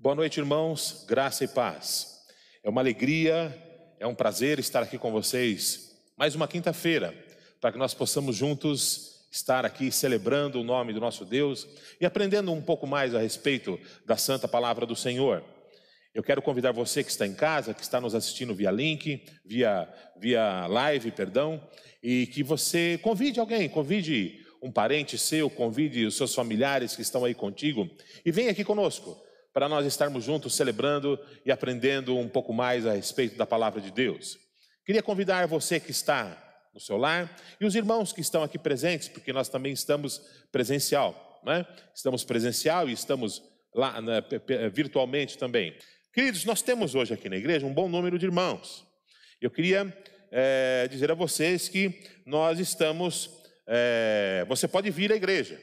Boa noite, irmãos, graça e paz. É uma alegria, é um prazer estar aqui com vocês mais uma quinta-feira, para que nós possamos juntos estar aqui celebrando o nome do nosso Deus e aprendendo um pouco mais a respeito da santa palavra do Senhor. Eu quero convidar você que está em casa, que está nos assistindo via link, via, via live, perdão, e que você convide alguém, convide um parente seu, convide os seus familiares que estão aí contigo e venha aqui conosco para nós estarmos juntos celebrando e aprendendo um pouco mais a respeito da palavra de Deus. Queria convidar você que está no seu lar e os irmãos que estão aqui presentes, porque nós também estamos presencial, né? Estamos presencial e estamos lá né, virtualmente também. Queridos, nós temos hoje aqui na igreja um bom número de irmãos. Eu queria é, dizer a vocês que nós estamos. É, você pode vir à igreja.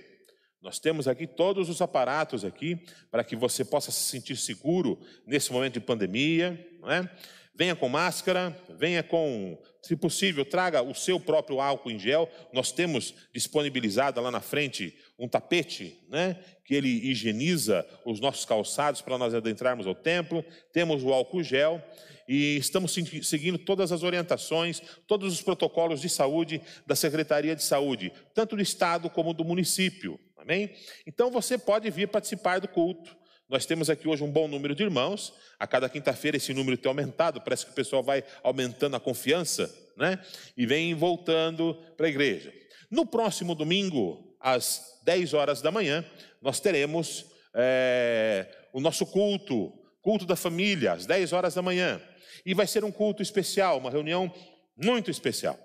Nós temos aqui todos os aparatos aqui para que você possa se sentir seguro nesse momento de pandemia. É? Venha com máscara, venha com, se possível, traga o seu próprio álcool em gel. Nós temos disponibilizado lá na frente um tapete, né, que ele higieniza os nossos calçados para nós adentrarmos ao templo. Temos o álcool gel e estamos seguindo todas as orientações, todos os protocolos de saúde da Secretaria de Saúde, tanto do estado como do município. Amém? Então você pode vir participar do culto. Nós temos aqui hoje um bom número de irmãos. A cada quinta-feira esse número tem aumentado. Parece que o pessoal vai aumentando a confiança, né? E vem voltando para a igreja. No próximo domingo, às 10 horas da manhã, nós teremos é, o nosso culto, culto da família, às 10 horas da manhã. E vai ser um culto especial, uma reunião muito especial.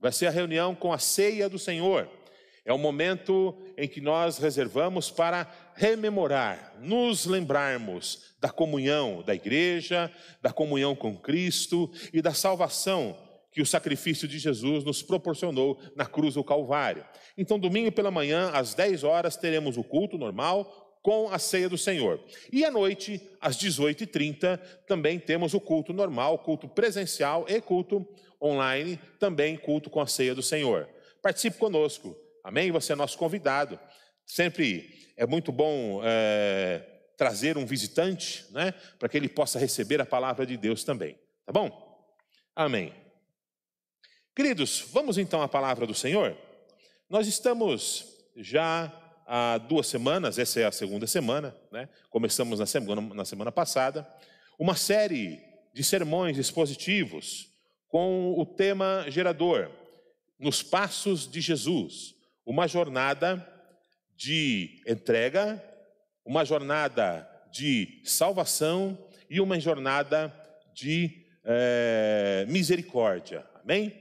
Vai ser a reunião com a ceia do Senhor. É o momento em que nós reservamos para rememorar, nos lembrarmos da comunhão da igreja, da comunhão com Cristo e da salvação que o sacrifício de Jesus nos proporcionou na cruz do Calvário. Então, domingo pela manhã, às 10 horas, teremos o culto normal com a ceia do Senhor. E à noite, às 18h30, também temos o culto normal, culto presencial e culto online, também culto com a ceia do Senhor. Participe conosco. Amém? Você é nosso convidado. Sempre é muito bom é, trazer um visitante, né? Para que ele possa receber a palavra de Deus também. Tá bom? Amém. Queridos, vamos então à palavra do Senhor. Nós estamos já há duas semanas, essa é a segunda semana, né? Começamos na semana, na semana passada, uma série de sermões expositivos com o tema gerador, nos passos de Jesus uma jornada de entrega, uma jornada de salvação e uma jornada de é, misericórdia. Amém?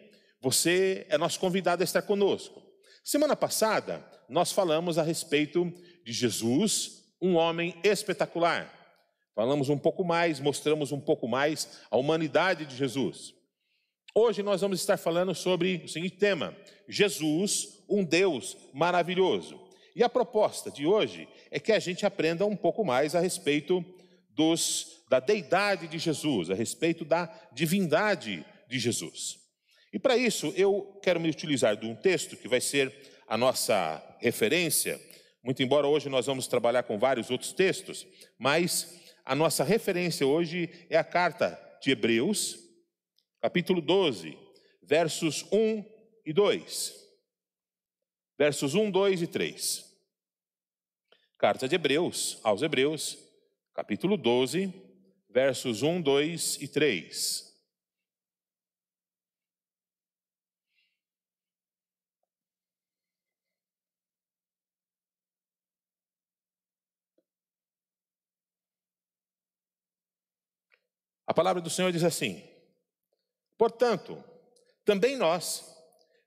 Você é nosso convidado a estar conosco. Semana passada, nós falamos a respeito de Jesus, um homem espetacular. Falamos um pouco mais, mostramos um pouco mais a humanidade de Jesus. Hoje nós vamos estar falando sobre o seguinte tema: Jesus, um Deus maravilhoso. E a proposta de hoje é que a gente aprenda um pouco mais a respeito dos, da deidade de Jesus, a respeito da divindade de Jesus. E para isso eu quero me utilizar de um texto que vai ser a nossa referência, muito embora hoje nós vamos trabalhar com vários outros textos, mas a nossa referência hoje é a carta de Hebreus, capítulo 12, versos 1 e 2 versos 1, 2 e 3. Carta de Hebreus aos Hebreus, capítulo 12, versos 1, 2 e 3. A palavra do Senhor diz assim: Portanto, também nós,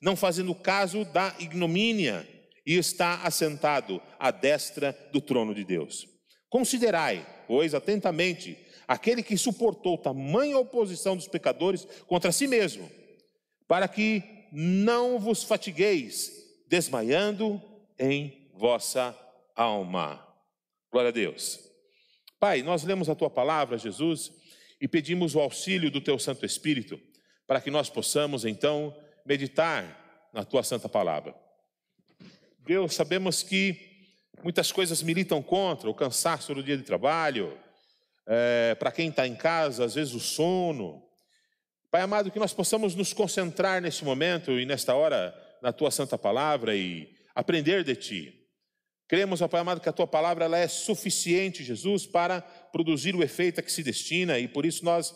não fazendo caso da ignomínia, e está assentado à destra do trono de Deus. Considerai pois, atentamente aquele que suportou tamanha oposição dos pecadores contra si mesmo, para que não vos fatigueis, desmaiando em vossa alma. Glória a Deus. Pai, nós lemos a tua palavra, Jesus, e pedimos o auxílio do teu Santo Espírito, para que nós possamos então meditar na tua santa palavra. Deus, sabemos que muitas coisas militam contra o cansaço do dia de trabalho, é, para quem está em casa, às vezes o sono. Pai amado, que nós possamos nos concentrar neste momento e nesta hora na tua santa palavra e aprender de ti. Cremos, ó Pai amado, que a tua palavra ela é suficiente, Jesus, para produzir o efeito a que se destina e por isso nós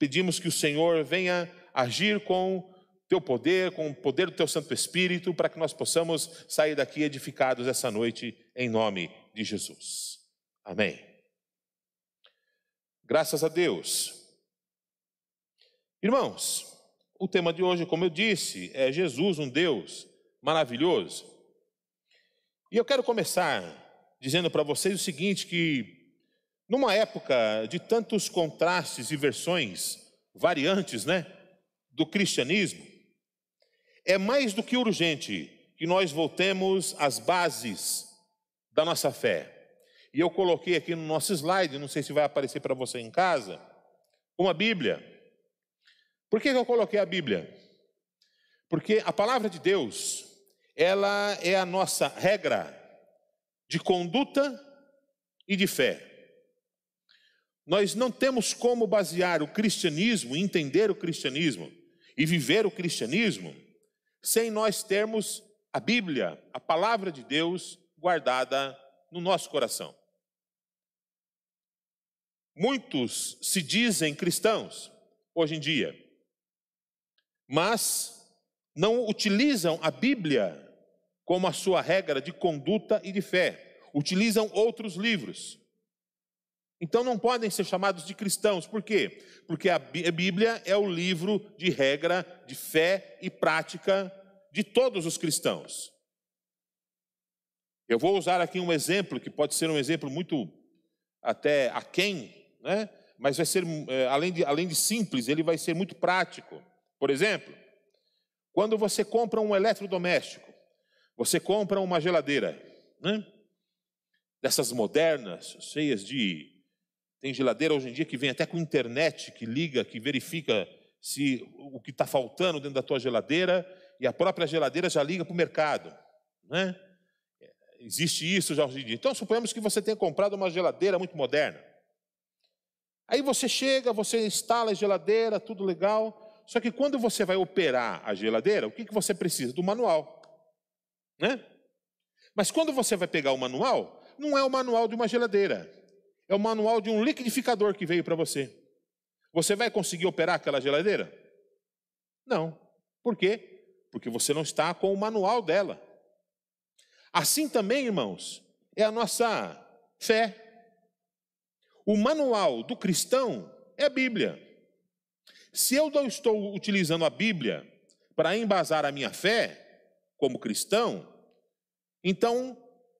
pedimos que o Senhor venha agir com teu poder, com o poder do teu Santo Espírito, para que nós possamos sair daqui edificados essa noite, em nome de Jesus. Amém. Graças a Deus. Irmãos, o tema de hoje, como eu disse, é Jesus, um Deus maravilhoso. E eu quero começar dizendo para vocês o seguinte: que numa época de tantos contrastes e versões variantes, né, do cristianismo, é mais do que urgente que nós voltemos às bases da nossa fé. E eu coloquei aqui no nosso slide, não sei se vai aparecer para você em casa, uma Bíblia. Por que eu coloquei a Bíblia? Porque a palavra de Deus, ela é a nossa regra de conduta e de fé. Nós não temos como basear o cristianismo, entender o cristianismo e viver o cristianismo sem nós termos a Bíblia, a palavra de Deus, guardada no nosso coração. Muitos se dizem cristãos hoje em dia, mas não utilizam a Bíblia como a sua regra de conduta e de fé, utilizam outros livros. Então não podem ser chamados de cristãos, por quê? Porque a Bíblia é o livro de regra de fé e prática de todos os cristãos. Eu vou usar aqui um exemplo que pode ser um exemplo muito até aquém, né? mas vai ser, é, além de, além de simples, ele vai ser muito prático. Por exemplo, quando você compra um eletrodoméstico, você compra uma geladeira, né? dessas modernas, cheias de tem geladeira hoje em dia que vem até com internet, que liga, que verifica se o que está faltando dentro da tua geladeira, e a própria geladeira já liga para o mercado. Né? Existe isso já hoje em dia. Então, suponhamos que você tenha comprado uma geladeira muito moderna. Aí você chega, você instala a geladeira, tudo legal. Só que quando você vai operar a geladeira, o que, que você precisa? Do manual. Né? Mas quando você vai pegar o manual, não é o manual de uma geladeira é o manual de um liquidificador que veio para você. Você vai conseguir operar aquela geladeira? Não. Por quê? Porque você não está com o manual dela. Assim também, irmãos, é a nossa fé. O manual do cristão é a Bíblia. Se eu não estou utilizando a Bíblia para embasar a minha fé como cristão, então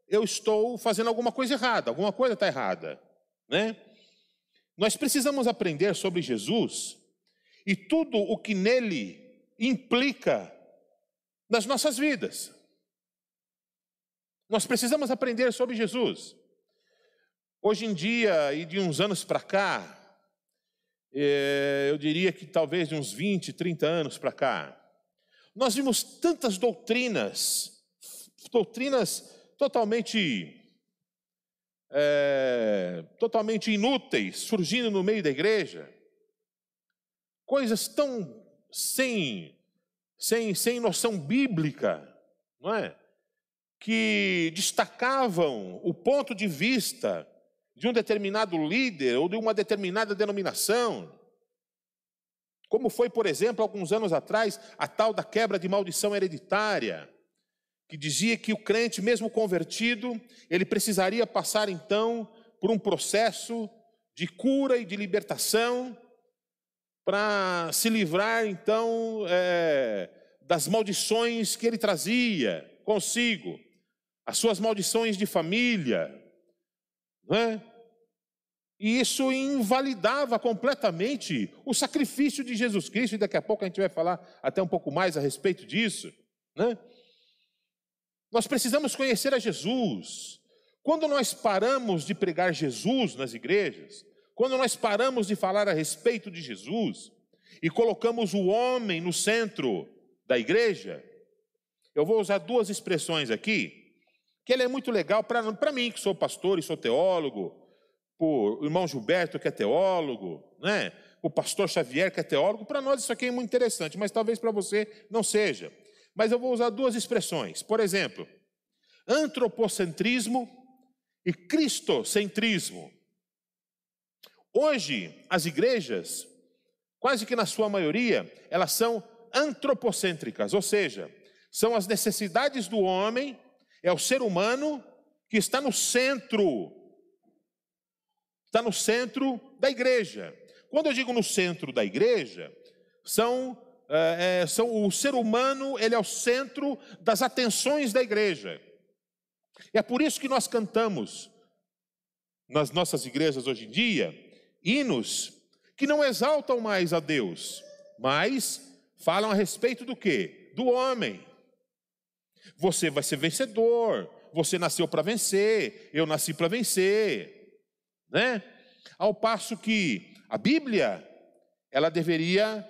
eu estou fazendo alguma coisa errada, alguma coisa está errada né? Nós precisamos aprender sobre Jesus e tudo o que nele implica nas nossas vidas. Nós precisamos aprender sobre Jesus. Hoje em dia, e de uns anos para cá, é, eu diria que talvez de uns 20, 30 anos para cá, nós vimos tantas doutrinas, doutrinas totalmente é, totalmente inúteis surgindo no meio da igreja, coisas tão sem, sem, sem noção bíblica, não é? Que destacavam o ponto de vista de um determinado líder ou de uma determinada denominação. Como foi, por exemplo, alguns anos atrás, a tal da quebra de maldição hereditária que dizia que o crente, mesmo convertido, ele precisaria passar então por um processo de cura e de libertação para se livrar então é, das maldições que ele trazia consigo, as suas maldições de família, não é? E isso invalidava completamente o sacrifício de Jesus Cristo, e daqui a pouco a gente vai falar até um pouco mais a respeito disso. Né? Nós precisamos conhecer a Jesus. Quando nós paramos de pregar Jesus nas igrejas, quando nós paramos de falar a respeito de Jesus e colocamos o homem no centro da igreja, eu vou usar duas expressões aqui, que ela é muito legal para mim, que sou pastor e sou teólogo, o irmão Gilberto, que é teólogo, né? o pastor Xavier, que é teólogo, para nós isso aqui é muito interessante, mas talvez para você não seja. Mas eu vou usar duas expressões. Por exemplo, antropocentrismo e cristocentrismo. Hoje, as igrejas, quase que na sua maioria, elas são antropocêntricas, ou seja, são as necessidades do homem, é o ser humano que está no centro está no centro da igreja. Quando eu digo no centro da igreja, são, é, é, são o ser humano, ele é o centro das atenções da igreja. E é por isso que nós cantamos nas nossas igrejas hoje em dia hinos que não exaltam mais a Deus, mas falam a respeito do que? Do homem. Você vai ser vencedor, você nasceu para vencer, eu nasci para vencer né? Ao passo que a Bíblia, ela deveria,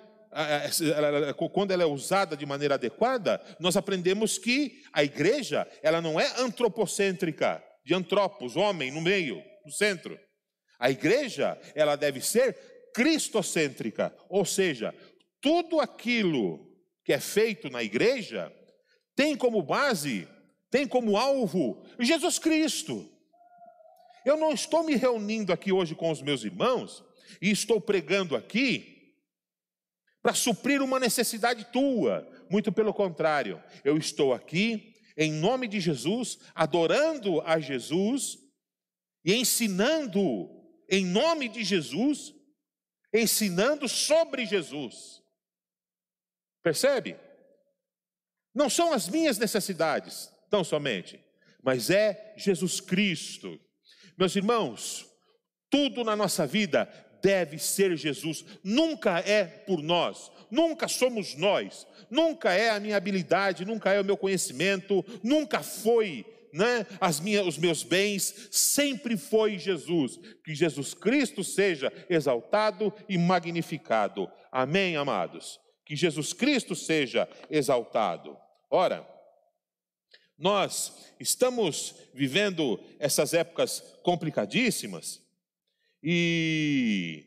quando ela é usada de maneira adequada, nós aprendemos que a igreja, ela não é antropocêntrica, de antropos, homem no meio, no centro. A igreja, ela deve ser cristocêntrica, ou seja, tudo aquilo que é feito na igreja tem como base, tem como alvo Jesus Cristo. Eu não estou me reunindo aqui hoje com os meus irmãos e estou pregando aqui para suprir uma necessidade tua. Muito pelo contrário, eu estou aqui em nome de Jesus, adorando a Jesus e ensinando em nome de Jesus, ensinando sobre Jesus. Percebe? Não são as minhas necessidades, tão somente, mas é Jesus Cristo meus irmãos, tudo na nossa vida deve ser Jesus, nunca é por nós, nunca somos nós, nunca é a minha habilidade, nunca é o meu conhecimento, nunca foi né, as minhas, os meus bens, sempre foi Jesus. Que Jesus Cristo seja exaltado e magnificado. Amém, amados? Que Jesus Cristo seja exaltado. Ora, nós estamos vivendo essas épocas complicadíssimas e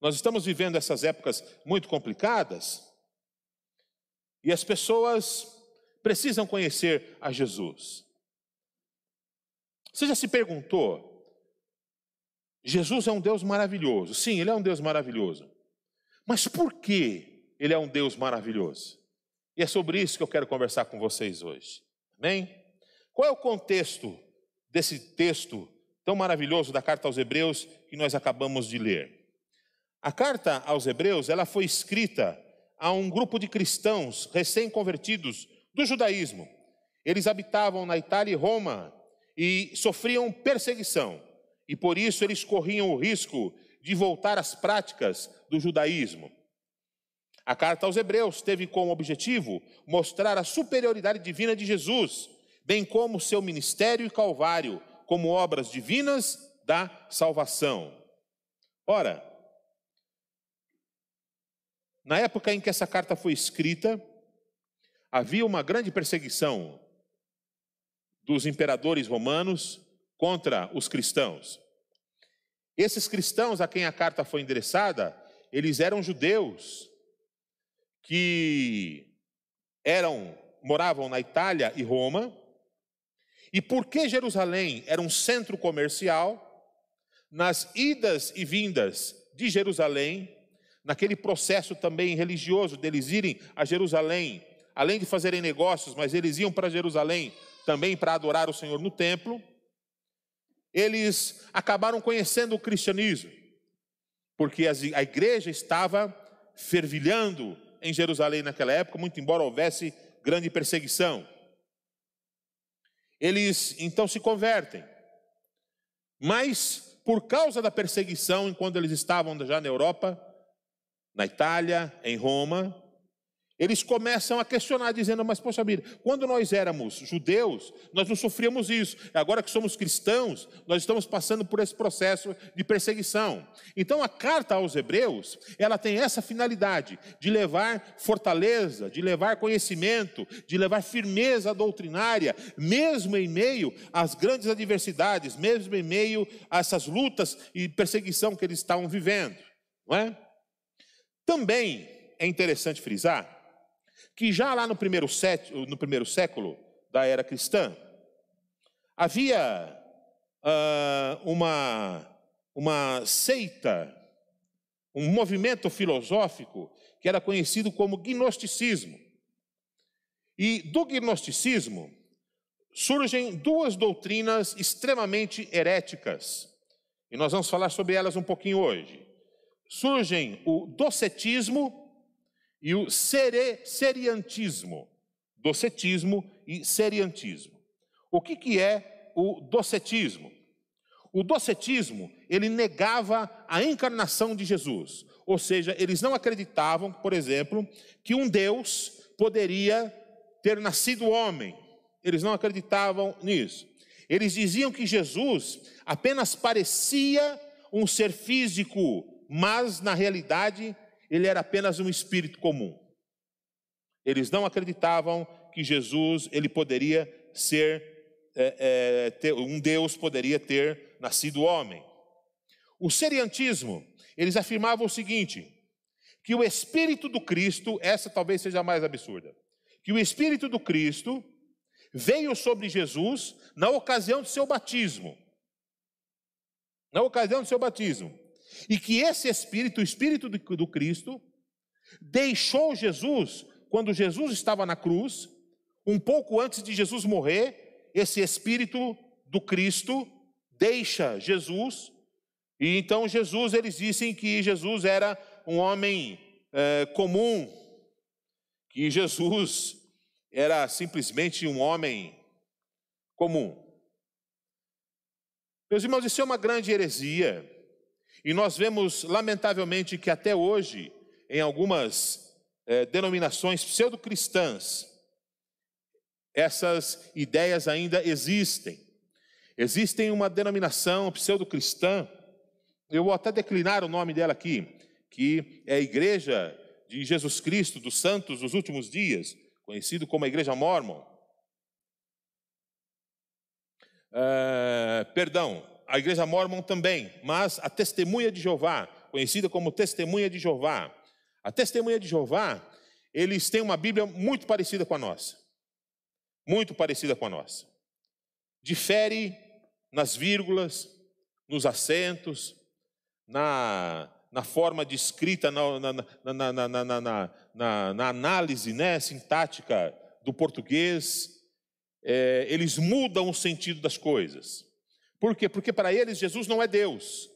nós estamos vivendo essas épocas muito complicadas e as pessoas precisam conhecer a Jesus. Você já se perguntou? Jesus é um Deus maravilhoso. Sim, ele é um Deus maravilhoso. Mas por que ele é um Deus maravilhoso? E é sobre isso que eu quero conversar com vocês hoje. Amém? Qual é o contexto desse texto tão maravilhoso da carta aos Hebreus que nós acabamos de ler? A carta aos Hebreus, ela foi escrita a um grupo de cristãos recém-convertidos do judaísmo. Eles habitavam na Itália e Roma e sofriam perseguição. E por isso eles corriam o risco de voltar às práticas do judaísmo. A carta aos Hebreus teve como objetivo mostrar a superioridade divina de Jesus, bem como seu ministério e calvário, como obras divinas da salvação. Ora, na época em que essa carta foi escrita, havia uma grande perseguição dos imperadores romanos contra os cristãos. Esses cristãos a quem a carta foi endereçada, eles eram judeus que eram moravam na Itália e Roma. E porque Jerusalém era um centro comercial, nas idas e vindas de Jerusalém, naquele processo também religioso deles irem a Jerusalém, além de fazerem negócios, mas eles iam para Jerusalém também para adorar o Senhor no templo, eles acabaram conhecendo o cristianismo, porque a igreja estava fervilhando em Jerusalém naquela época, muito embora houvesse grande perseguição. Eles então se convertem. Mas, por causa da perseguição, enquanto eles estavam já na Europa, na Itália, em Roma, eles começam a questionar, dizendo: Mas, poxa vida, quando nós éramos judeus, nós não sofríamos isso. Agora que somos cristãos, nós estamos passando por esse processo de perseguição. Então, a carta aos Hebreus, ela tem essa finalidade de levar fortaleza, de levar conhecimento, de levar firmeza doutrinária, mesmo em meio às grandes adversidades, mesmo em meio a essas lutas e perseguição que eles estavam vivendo. Não é? Também é interessante frisar que já lá no primeiro, século, no primeiro século da era cristã, havia uh, uma, uma seita, um movimento filosófico que era conhecido como gnosticismo. E do gnosticismo surgem duas doutrinas extremamente heréticas, e nós vamos falar sobre elas um pouquinho hoje. Surgem o docetismo e o sere, seriantismo. Docetismo e seriantismo. O que, que é o docetismo? O docetismo, ele negava a encarnação de Jesus. Ou seja, eles não acreditavam, por exemplo, que um Deus poderia ter nascido homem. Eles não acreditavam nisso. Eles diziam que Jesus apenas parecia um ser físico, mas na realidade ele era apenas um espírito comum. Eles não acreditavam que Jesus ele poderia ser é, é, ter, um Deus poderia ter nascido homem. O seriantismo eles afirmavam o seguinte: que o Espírito do Cristo, essa talvez seja a mais absurda, que o Espírito do Cristo veio sobre Jesus na ocasião do seu batismo. Na ocasião do seu batismo. E que esse Espírito, o Espírito do Cristo, deixou Jesus, quando Jesus estava na cruz, um pouco antes de Jesus morrer, esse Espírito do Cristo deixa Jesus, e então Jesus, eles dizem que Jesus era um homem é, comum, que Jesus era simplesmente um homem comum. Meus irmãos, isso é uma grande heresia. E nós vemos, lamentavelmente, que até hoje, em algumas é, denominações pseudo-cristãs, essas ideias ainda existem. Existem uma denominação pseudo-cristã, eu vou até declinar o nome dela aqui, que é a Igreja de Jesus Cristo dos Santos dos Últimos Dias, conhecido como a Igreja Mormon. Uh, perdão, a igreja mormon também, mas a testemunha de Jeová, conhecida como testemunha de Jeová. A testemunha de Jeová, eles têm uma Bíblia muito parecida com a nossa. Muito parecida com a nossa. Difere nas vírgulas, nos acentos, na, na forma de escrita, na, na, na, análise né, sintática do português. É, eles mudam o sentido das coisas. Por quê? Porque para eles Jesus não é Deus.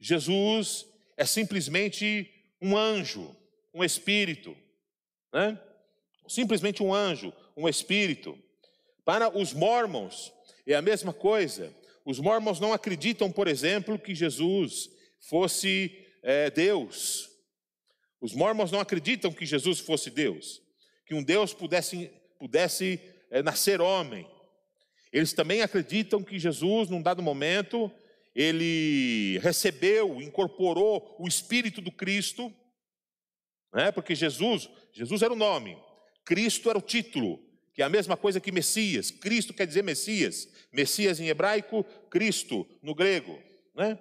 Jesus é simplesmente um anjo, um espírito, né? Simplesmente um anjo, um espírito. Para os mormons é a mesma coisa. Os mormons não acreditam, por exemplo, que Jesus fosse é, Deus. Os mormons não acreditam que Jesus fosse Deus, que um Deus pudesse, pudesse é, nascer homem. Eles também acreditam que Jesus, num dado momento, ele recebeu, incorporou o Espírito do Cristo, né? porque Jesus, Jesus era o nome, Cristo era o título, que é a mesma coisa que Messias. Cristo quer dizer Messias. Messias em hebraico, Cristo no grego. Né?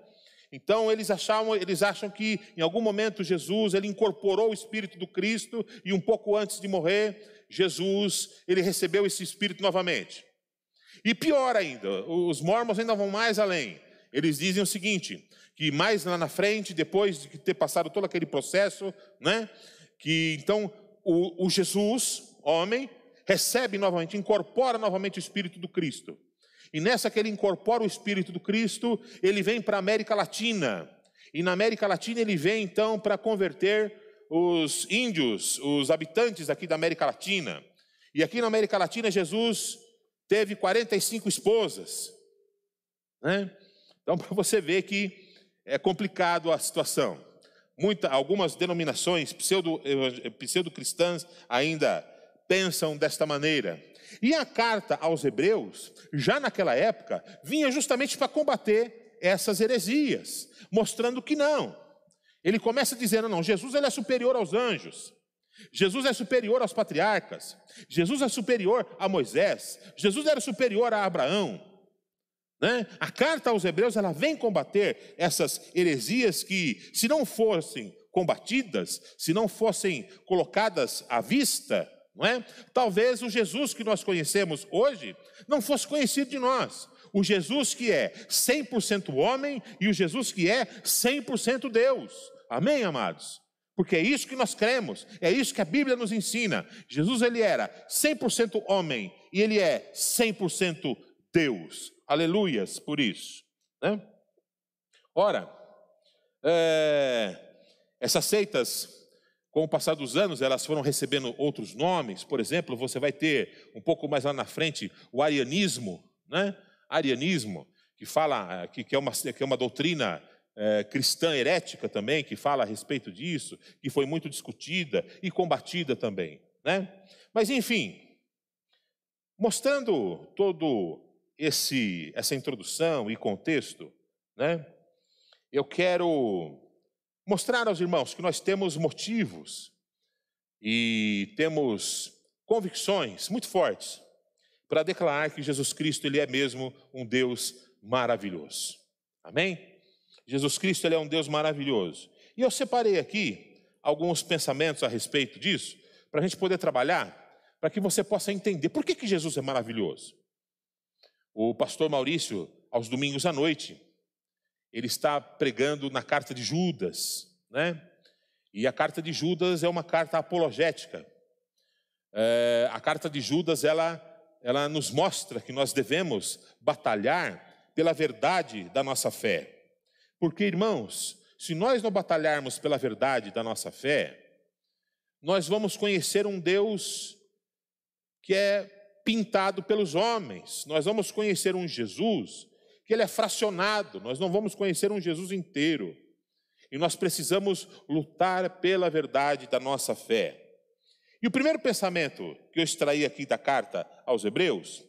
Então eles achavam, eles acham que em algum momento Jesus ele incorporou o Espírito do Cristo e um pouco antes de morrer, Jesus ele recebeu esse Espírito novamente. E pior ainda, os mormons ainda vão mais além. Eles dizem o seguinte: que mais lá na frente, depois de ter passado todo aquele processo, né, que então o, o Jesus, homem, recebe novamente, incorpora novamente o Espírito do Cristo. E nessa que ele incorpora o Espírito do Cristo, ele vem para a América Latina. E na América Latina ele vem então para converter os índios, os habitantes aqui da América Latina. E aqui na América Latina, Jesus teve 45 esposas. Né? Então, para você ver que é complicado a situação. Muita, algumas denominações pseudo, pseudo-cristãs ainda pensam desta maneira. E a carta aos Hebreus, já naquela época, vinha justamente para combater essas heresias, mostrando que não. Ele começa dizendo: não, Jesus ele é superior aos anjos. Jesus é superior aos patriarcas, Jesus é superior a Moisés, Jesus era superior a Abraão. Né? A carta aos Hebreus ela vem combater essas heresias que, se não fossem combatidas, se não fossem colocadas à vista, não é? talvez o Jesus que nós conhecemos hoje não fosse conhecido de nós. O Jesus que é 100% homem e o Jesus que é 100% Deus. Amém, amados? Porque é isso que nós cremos, é isso que a Bíblia nos ensina. Jesus ele era 100% homem e ele é 100% Deus. Aleluias por isso. Né? Ora, é, essas seitas, com o passar dos anos, elas foram recebendo outros nomes. Por exemplo, você vai ter um pouco mais lá na frente o arianismo, né? Arianismo, que fala que, que, é, uma, que é uma doutrina é, cristã herética também, que fala a respeito disso, que foi muito discutida e combatida também. Né? Mas, enfim, mostrando todo esse essa introdução e contexto, né? Eu quero mostrar aos irmãos que nós temos motivos e temos convicções muito fortes para declarar que Jesus Cristo ele é mesmo um Deus maravilhoso. Amém? Jesus Cristo ele é um Deus maravilhoso. E eu separei aqui alguns pensamentos a respeito disso, para a gente poder trabalhar, para que você possa entender por que, que Jesus é maravilhoso. O pastor Maurício, aos domingos à noite, ele está pregando na carta de Judas, né? E a carta de Judas é uma carta apologética. É, a carta de Judas, ela, ela nos mostra que nós devemos batalhar pela verdade da nossa fé. Porque, irmãos, se nós não batalharmos pela verdade da nossa fé, nós vamos conhecer um Deus que é pintado pelos homens. Nós vamos conhecer um Jesus que ele é fracionado. Nós não vamos conhecer um Jesus inteiro. E nós precisamos lutar pela verdade da nossa fé. E o primeiro pensamento que eu extraí aqui da carta aos Hebreus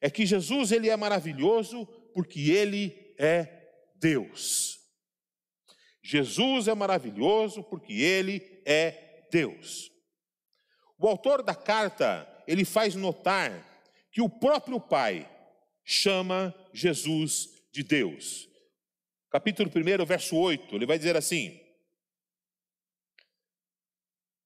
é que Jesus ele é maravilhoso porque ele é Deus. Jesus é maravilhoso porque ele é Deus. O autor da carta, ele faz notar que o próprio Pai chama Jesus de Deus. Capítulo 1, verso 8, ele vai dizer assim: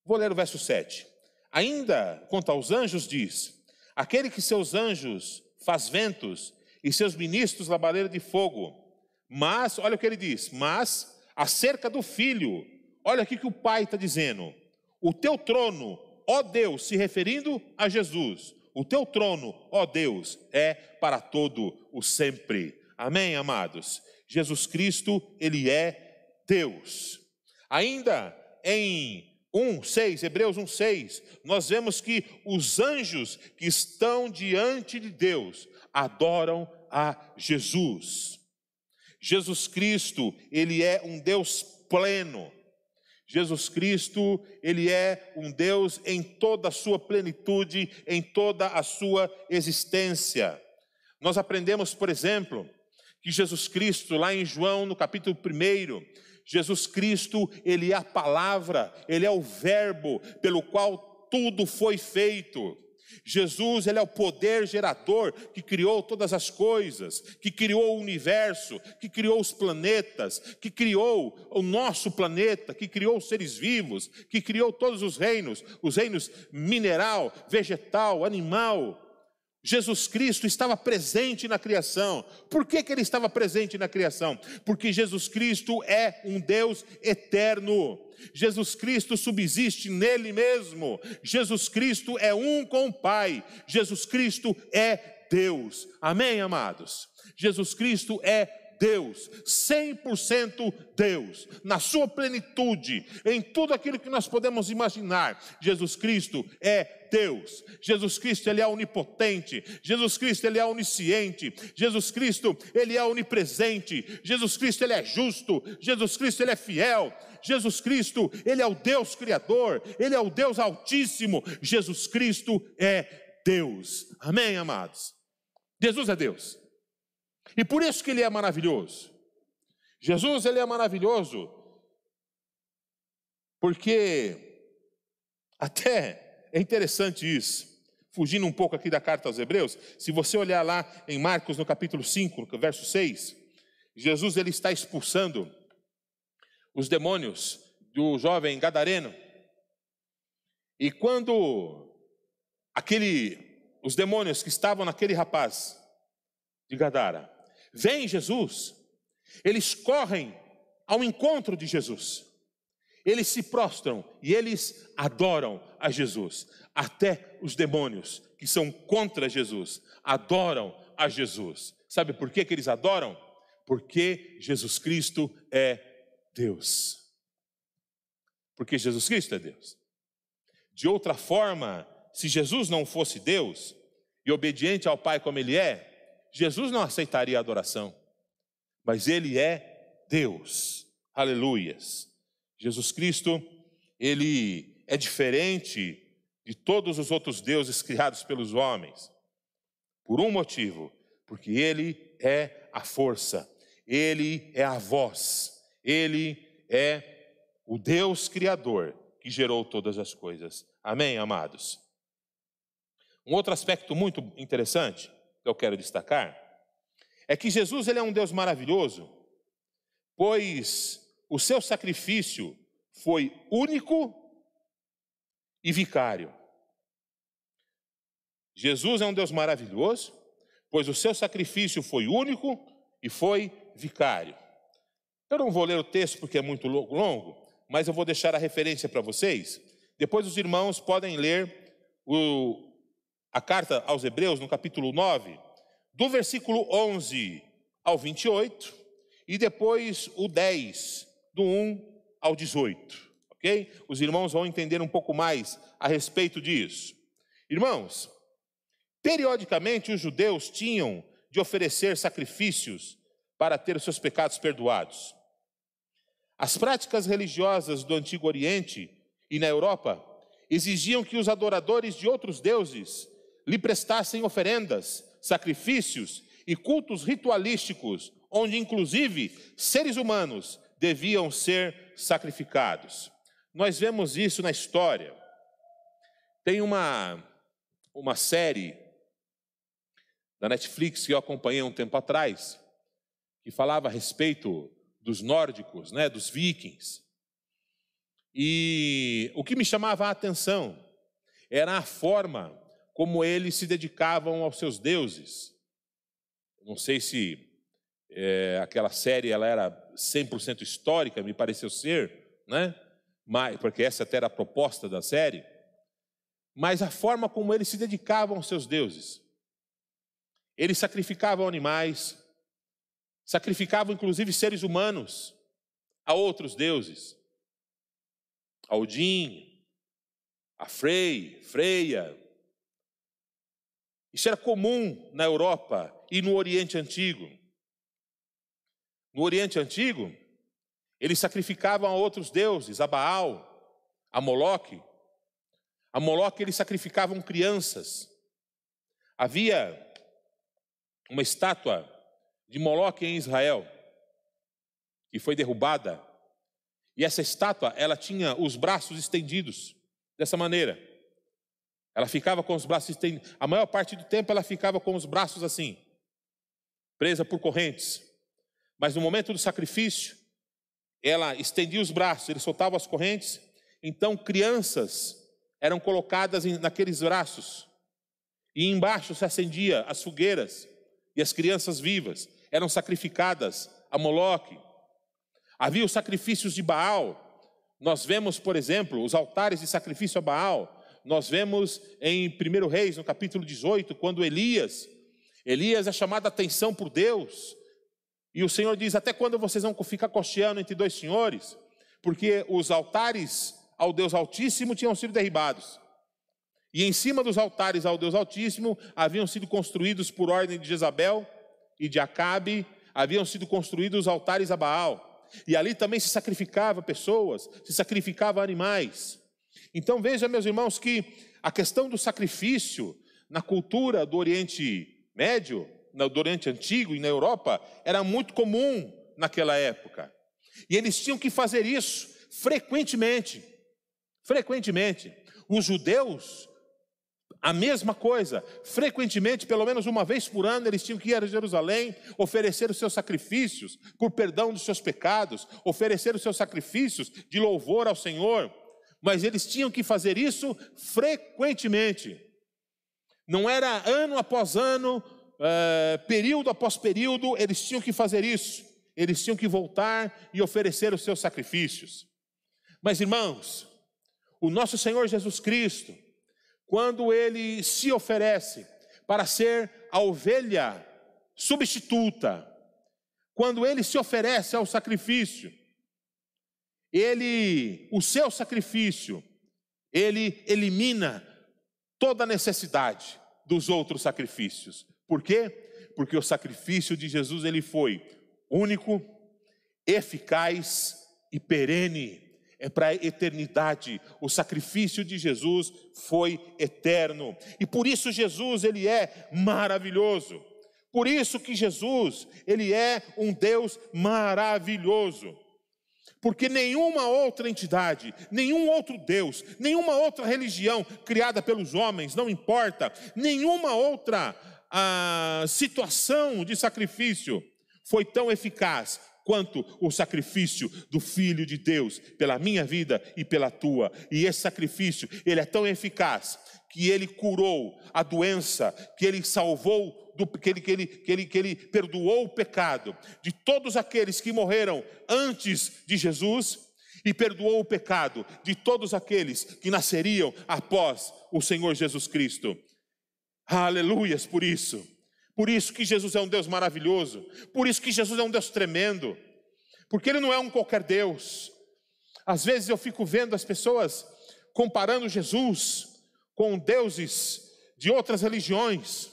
Vou ler o verso 7. Ainda quanto aos anjos, diz: Aquele que seus anjos faz ventos e seus ministros labareira de fogo, mas, olha o que ele diz: Mas, acerca do filho, olha aqui que o pai está dizendo: O teu trono, ó Deus, se referindo a Jesus, o teu trono, ó Deus, é para todo o sempre. Amém, amados? Jesus Cristo, ele é Deus. Ainda em 1, 6, Hebreus 1, 6, nós vemos que os anjos que estão diante de Deus adoram a Jesus. Jesus Cristo, ele é um Deus pleno. Jesus Cristo, ele é um Deus em toda a sua plenitude, em toda a sua existência. Nós aprendemos, por exemplo, que Jesus Cristo, lá em João, no capítulo 1, Jesus Cristo, ele é a palavra, ele é o verbo pelo qual tudo foi feito. Jesus, ele é o poder gerador que criou todas as coisas, que criou o universo, que criou os planetas, que criou o nosso planeta, que criou os seres vivos, que criou todos os reinos, os reinos mineral, vegetal, animal. Jesus Cristo estava presente na criação. Por que, que ele estava presente na criação? Porque Jesus Cristo é um Deus eterno. Jesus Cristo subsiste nele mesmo. Jesus Cristo é um com o Pai. Jesus Cristo é Deus. Amém, amados? Jesus Cristo é Deus, 100% Deus, na sua plenitude, em tudo aquilo que nós podemos imaginar. Jesus Cristo é Deus. Jesus Cristo ele é onipotente. Jesus Cristo ele é onisciente. Jesus Cristo ele é onipresente. Jesus Cristo ele é justo. Jesus Cristo ele é fiel. Jesus Cristo, Ele é o Deus Criador, Ele é o Deus Altíssimo, Jesus Cristo é Deus. Amém, amados? Jesus é Deus. E por isso que Ele é maravilhoso. Jesus, Ele é maravilhoso, porque até é interessante isso, fugindo um pouco aqui da carta aos Hebreus, se você olhar lá em Marcos no capítulo 5, no verso 6, Jesus ele está expulsando os demônios do jovem gadareno. E quando aquele os demônios que estavam naquele rapaz de Gadara veem Jesus, eles correm ao encontro de Jesus. Eles se prostram e eles adoram a Jesus. Até os demônios que são contra Jesus adoram a Jesus. Sabe por que, que eles adoram? Porque Jesus Cristo é Deus. Porque Jesus Cristo é Deus. De outra forma, se Jesus não fosse Deus e obediente ao Pai como Ele é, Jesus não aceitaria a adoração. Mas Ele é Deus. Aleluias. Jesus Cristo, Ele é diferente de todos os outros deuses criados pelos homens. Por um motivo, porque Ele é a força, Ele é a voz, ele é o Deus Criador que gerou todas as coisas. Amém, amados? Um outro aspecto muito interessante que eu quero destacar é que Jesus ele é um Deus maravilhoso, pois o seu sacrifício foi único e vicário. Jesus é um Deus maravilhoso, pois o seu sacrifício foi único e foi vicário. Eu não vou ler o texto porque é muito longo, mas eu vou deixar a referência para vocês. Depois os irmãos podem ler o, a carta aos Hebreus, no capítulo 9, do versículo 11 ao 28, e depois o 10, do 1 ao 18. Ok? Os irmãos vão entender um pouco mais a respeito disso. Irmãos, periodicamente os judeus tinham de oferecer sacrifícios para ter os seus pecados perdoados. As práticas religiosas do Antigo Oriente e na Europa exigiam que os adoradores de outros deuses lhe prestassem oferendas, sacrifícios e cultos ritualísticos, onde inclusive seres humanos deviam ser sacrificados. Nós vemos isso na história. Tem uma, uma série da Netflix que eu acompanhei um tempo atrás, que falava a respeito dos nórdicos, né, dos vikings. E o que me chamava a atenção era a forma como eles se dedicavam aos seus deuses. Não sei se é, aquela série ela era 100% histórica, me pareceu ser, né? Mas, porque essa até era a proposta da série. Mas a forma como eles se dedicavam aos seus deuses. Eles sacrificavam animais, Sacrificavam inclusive seres humanos a outros deuses. A Odin, a Frei, Freia. Isso era comum na Europa e no Oriente Antigo. No Oriente Antigo, eles sacrificavam a outros deuses, a Baal, a Moloque. A Moloque eles sacrificavam crianças. Havia uma estátua de Moloque em Israel, que foi derrubada. E essa estátua, ela tinha os braços estendidos dessa maneira. Ela ficava com os braços estendidos. A maior parte do tempo ela ficava com os braços assim, presa por correntes. Mas no momento do sacrifício, ela estendia os braços, ele soltava as correntes. Então crianças eram colocadas naqueles braços. E embaixo se acendia as fogueiras e as crianças vivas eram sacrificadas a Moloque. Havia os sacrifícios de Baal. Nós vemos, por exemplo, os altares de sacrifício a Baal. Nós vemos em 1 Reis, no capítulo 18, quando Elias, Elias é chamado a atenção por Deus. E o Senhor diz: Até quando vocês vão ficar cocheando entre dois senhores? Porque os altares ao Deus Altíssimo tinham sido derribados. E em cima dos altares ao Deus Altíssimo haviam sido construídos por ordem de Jezabel e de Acabe, haviam sido construídos os altares a Baal. E ali também se sacrificava pessoas, se sacrificava animais. Então veja, meus irmãos, que a questão do sacrifício na cultura do Oriente Médio, do Oriente Antigo e na Europa, era muito comum naquela época. E eles tinham que fazer isso frequentemente. Frequentemente. Os judeus, a mesma coisa. Frequentemente, pelo menos uma vez por ano, eles tinham que ir a Jerusalém, oferecer os seus sacrifícios por perdão dos seus pecados, oferecer os seus sacrifícios de louvor ao Senhor. Mas eles tinham que fazer isso frequentemente. Não era ano após ano, uh, período após período, eles tinham que fazer isso. Eles tinham que voltar e oferecer os seus sacrifícios. Mas irmãos, o nosso Senhor Jesus Cristo, quando ele se oferece para ser a ovelha substituta, quando ele se oferece ao sacrifício, ele, o seu sacrifício, ele elimina toda a necessidade dos outros sacrifícios. Por quê? Porque o sacrifício de Jesus ele foi único, eficaz e perene. É para a eternidade. O sacrifício de Jesus foi eterno. E por isso Jesus ele é maravilhoso. Por isso que Jesus, ele é um Deus maravilhoso. Porque nenhuma outra entidade, nenhum outro Deus, nenhuma outra religião criada pelos homens, não importa, nenhuma outra ah, situação de sacrifício foi tão eficaz quanto o sacrifício do Filho de Deus pela minha vida e pela tua. E esse sacrifício, ele é tão eficaz que ele curou a doença, que ele salvou do, que, ele, que, ele, que, ele, que ele perdoou o pecado de todos aqueles que morreram antes de Jesus e perdoou o pecado de todos aqueles que nasceriam após o Senhor Jesus Cristo. Aleluias por isso. Por isso que Jesus é um Deus maravilhoso. Por isso que Jesus é um Deus tremendo. Porque Ele não é um qualquer Deus. Às vezes eu fico vendo as pessoas comparando Jesus com deuses de outras religiões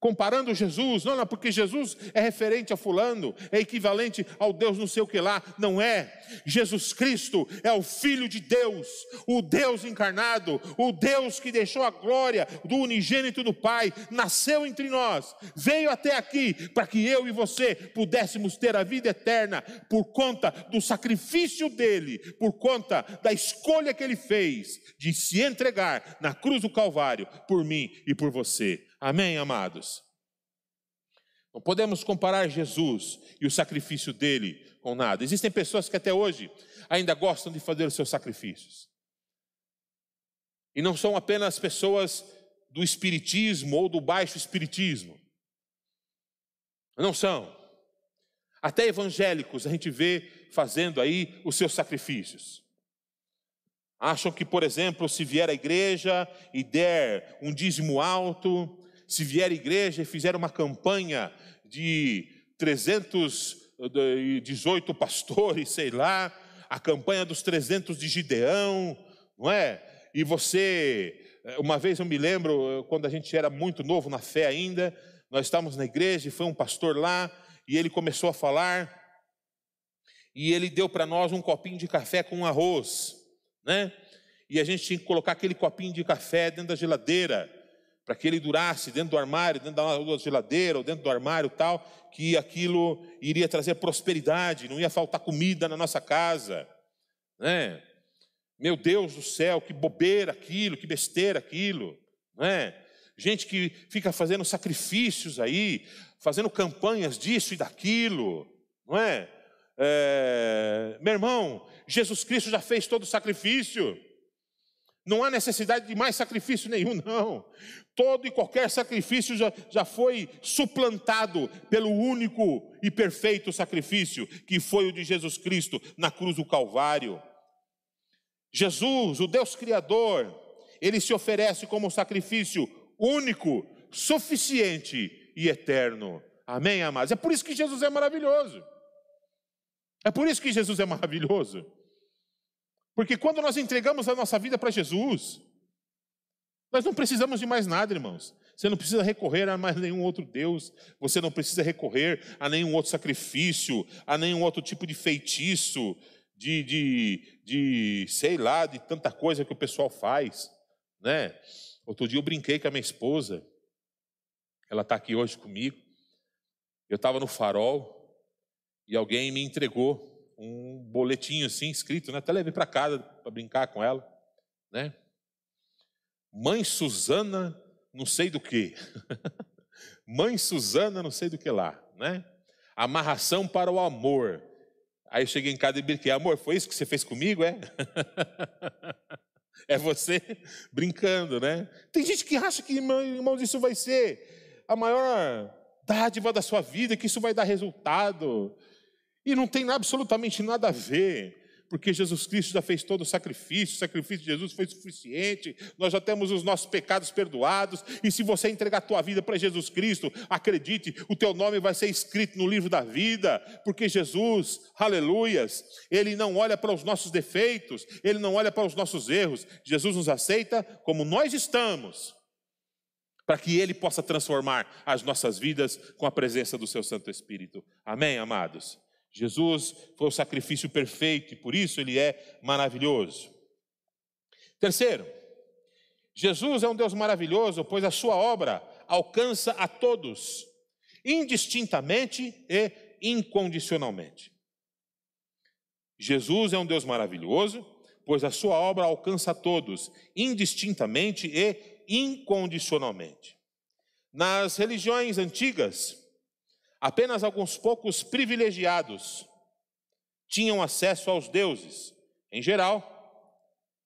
comparando Jesus, não, não, porque Jesus é referente a fulano, é equivalente ao Deus não sei o que lá, não é. Jesus Cristo é o Filho de Deus, o Deus encarnado, o Deus que deixou a glória do unigênito do Pai, nasceu entre nós, veio até aqui para que eu e você pudéssemos ter a vida eterna por conta do sacrifício dele, por conta da escolha que ele fez de se entregar na cruz do Calvário por mim e por você. Amém, amados? Não podemos comparar Jesus e o sacrifício dele com nada. Existem pessoas que até hoje ainda gostam de fazer os seus sacrifícios. E não são apenas pessoas do espiritismo ou do baixo espiritismo. Não são. Até evangélicos a gente vê fazendo aí os seus sacrifícios. Acham que, por exemplo, se vier à igreja e der um dízimo alto, se vier igreja e fizer uma campanha de 318 pastores, sei lá, a campanha dos 300 de Gideão, não é? E você, uma vez eu me lembro, quando a gente era muito novo na fé ainda, nós estávamos na igreja e foi um pastor lá, e ele começou a falar, e ele deu para nós um copinho de café com arroz, né? E a gente tinha que colocar aquele copinho de café dentro da geladeira para que ele durasse dentro do armário, dentro da geladeira ou dentro do armário tal, que aquilo iria trazer prosperidade, não ia faltar comida na nossa casa, né? Meu Deus do céu, que bobeira aquilo, que besteira aquilo, né? Gente que fica fazendo sacrifícios aí, fazendo campanhas disso e daquilo, não é? é meu irmão, Jesus Cristo já fez todo o sacrifício. Não há necessidade de mais sacrifício nenhum, não. Todo e qualquer sacrifício já, já foi suplantado pelo único e perfeito sacrifício, que foi o de Jesus Cristo na cruz do Calvário. Jesus, o Deus Criador, ele se oferece como sacrifício único, suficiente e eterno. Amém, amados? É por isso que Jesus é maravilhoso. É por isso que Jesus é maravilhoso. Porque quando nós entregamos a nossa vida para Jesus, nós não precisamos de mais nada, irmãos. Você não precisa recorrer a mais nenhum outro Deus, você não precisa recorrer a nenhum outro sacrifício, a nenhum outro tipo de feitiço, de, de, de sei lá, de tanta coisa que o pessoal faz, né? Outro dia eu brinquei com a minha esposa, ela está aqui hoje comigo. Eu estava no farol e alguém me entregou um boletinho assim escrito, né? Até levei para casa para brincar com ela, né? Mãe Suzana, não sei do que. Mãe Suzana, não sei do que lá, né? Amarração para o amor. Aí eu cheguei em casa e brinquei, amor, foi isso que você fez comigo, é? é você brincando, né? Tem gente que acha que, irmãos, isso vai ser a maior dádiva da sua vida, que isso vai dar resultado. E não tem absolutamente nada a ver porque Jesus Cristo já fez todo o sacrifício, o sacrifício de Jesus foi suficiente, nós já temos os nossos pecados perdoados, e se você entregar a tua vida para Jesus Cristo, acredite, o teu nome vai ser escrito no livro da vida, porque Jesus, aleluias, ele não olha para os nossos defeitos, ele não olha para os nossos erros, Jesus nos aceita como nós estamos, para que ele possa transformar as nossas vidas com a presença do seu Santo Espírito. Amém, amados? Jesus foi o sacrifício perfeito e por isso ele é maravilhoso. Terceiro, Jesus é um Deus maravilhoso, pois a sua obra alcança a todos, indistintamente e incondicionalmente. Jesus é um Deus maravilhoso, pois a sua obra alcança a todos, indistintamente e incondicionalmente. Nas religiões antigas, Apenas alguns poucos privilegiados tinham acesso aos deuses. Em geral,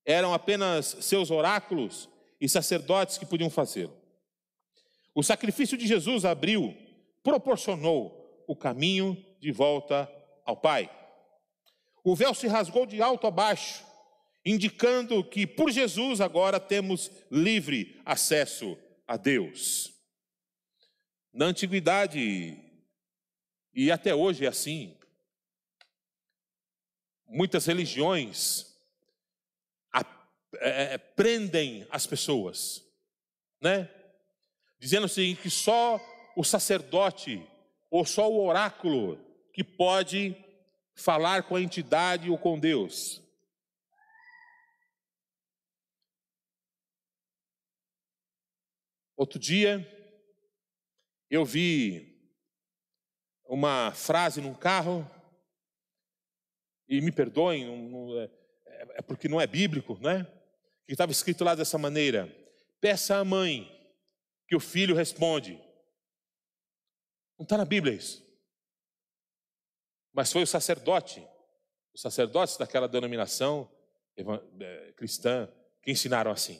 eram apenas seus oráculos e sacerdotes que podiam fazê-lo. O sacrifício de Jesus abriu, proporcionou o caminho de volta ao Pai. O véu se rasgou de alto a baixo, indicando que por Jesus agora temos livre acesso a Deus. Na antiguidade, e até hoje é assim. Muitas religiões é, é, prendem as pessoas, né? Dizendo assim que só o sacerdote ou só o oráculo que pode falar com a entidade ou com Deus. Outro dia eu vi uma frase num carro, e me perdoem, não, não, é, é, porque não é bíblico, né? Que estava escrito lá dessa maneira: peça à mãe que o filho responde. Não está na Bíblia isso. Mas foi o sacerdote, os sacerdotes daquela denominação é, cristã que ensinaram assim.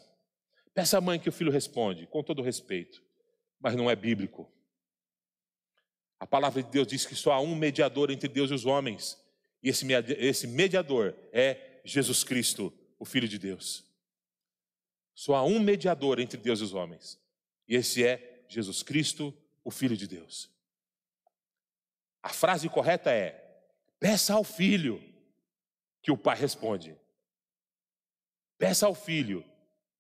Peça à mãe que o filho responde, com todo respeito, mas não é bíblico. A palavra de Deus diz que só há um mediador entre Deus e os homens, e esse mediador é Jesus Cristo, o Filho de Deus. Só há um mediador entre Deus e os homens, e esse é Jesus Cristo, o Filho de Deus. A frase correta é: peça ao filho, que o pai responde. Peça ao filho,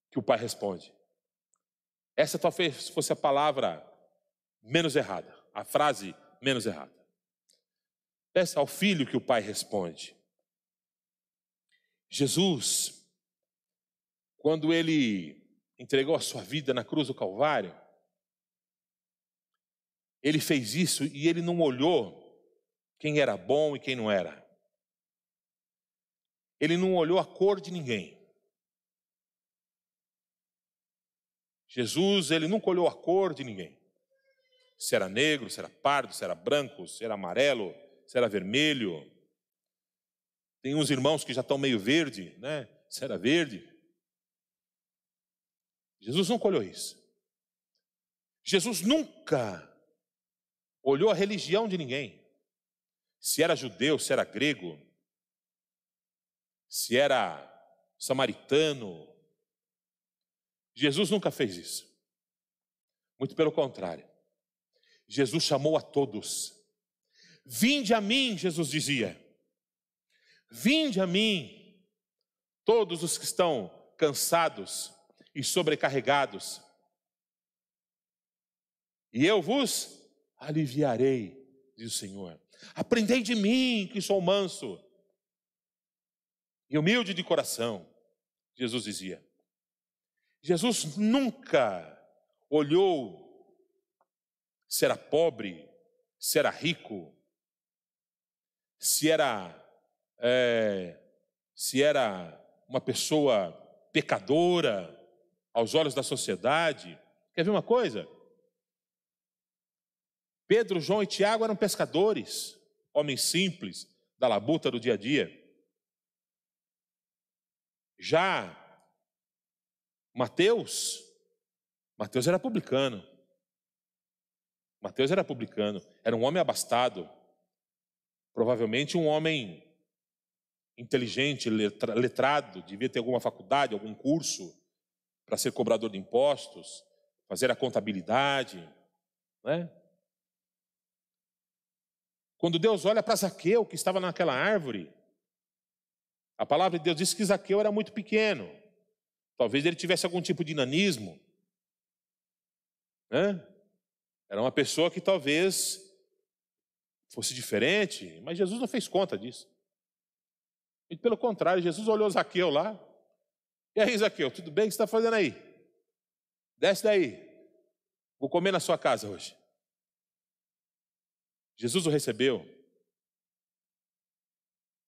que o pai responde. Essa talvez fosse a palavra menos errada a frase menos errada. Peça ao filho que o pai responde. Jesus, quando ele entregou a sua vida na cruz do Calvário, ele fez isso e ele não olhou quem era bom e quem não era. Ele não olhou a cor de ninguém. Jesus, ele nunca olhou a cor de ninguém se era negro, se era pardo, se era branco, se era amarelo, se era vermelho. Tem uns irmãos que já estão meio verde, né? Se era verde. Jesus nunca olhou isso. Jesus nunca olhou a religião de ninguém. Se era judeu, se era grego, se era samaritano. Jesus nunca fez isso. Muito pelo contrário. Jesus chamou a todos. Vinde a mim, Jesus dizia. Vinde a mim, todos os que estão cansados e sobrecarregados, e eu vos aliviarei, diz o Senhor. Aprendei de mim, que sou manso e humilde de coração, Jesus dizia. Jesus nunca olhou se era pobre, se era rico, se era, é, se era uma pessoa pecadora aos olhos da sociedade. Quer ver uma coisa? Pedro, João e Tiago eram pescadores, homens simples, da labuta do dia a dia. Já Mateus, Mateus era publicano. Mateus era publicano, era um homem abastado, provavelmente um homem inteligente, letrado, devia ter alguma faculdade, algum curso para ser cobrador de impostos, fazer a contabilidade, né? Quando Deus olha para Zaqueu, que estava naquela árvore, a palavra de Deus diz que Zaqueu era muito pequeno. Talvez ele tivesse algum tipo de nanismo. Né? Era uma pessoa que talvez fosse diferente, mas Jesus não fez conta disso. E pelo contrário, Jesus olhou Zaqueu lá. E aí, Zaqueu, tudo bem? O que você está fazendo aí? Desce daí. Vou comer na sua casa hoje. Jesus o recebeu.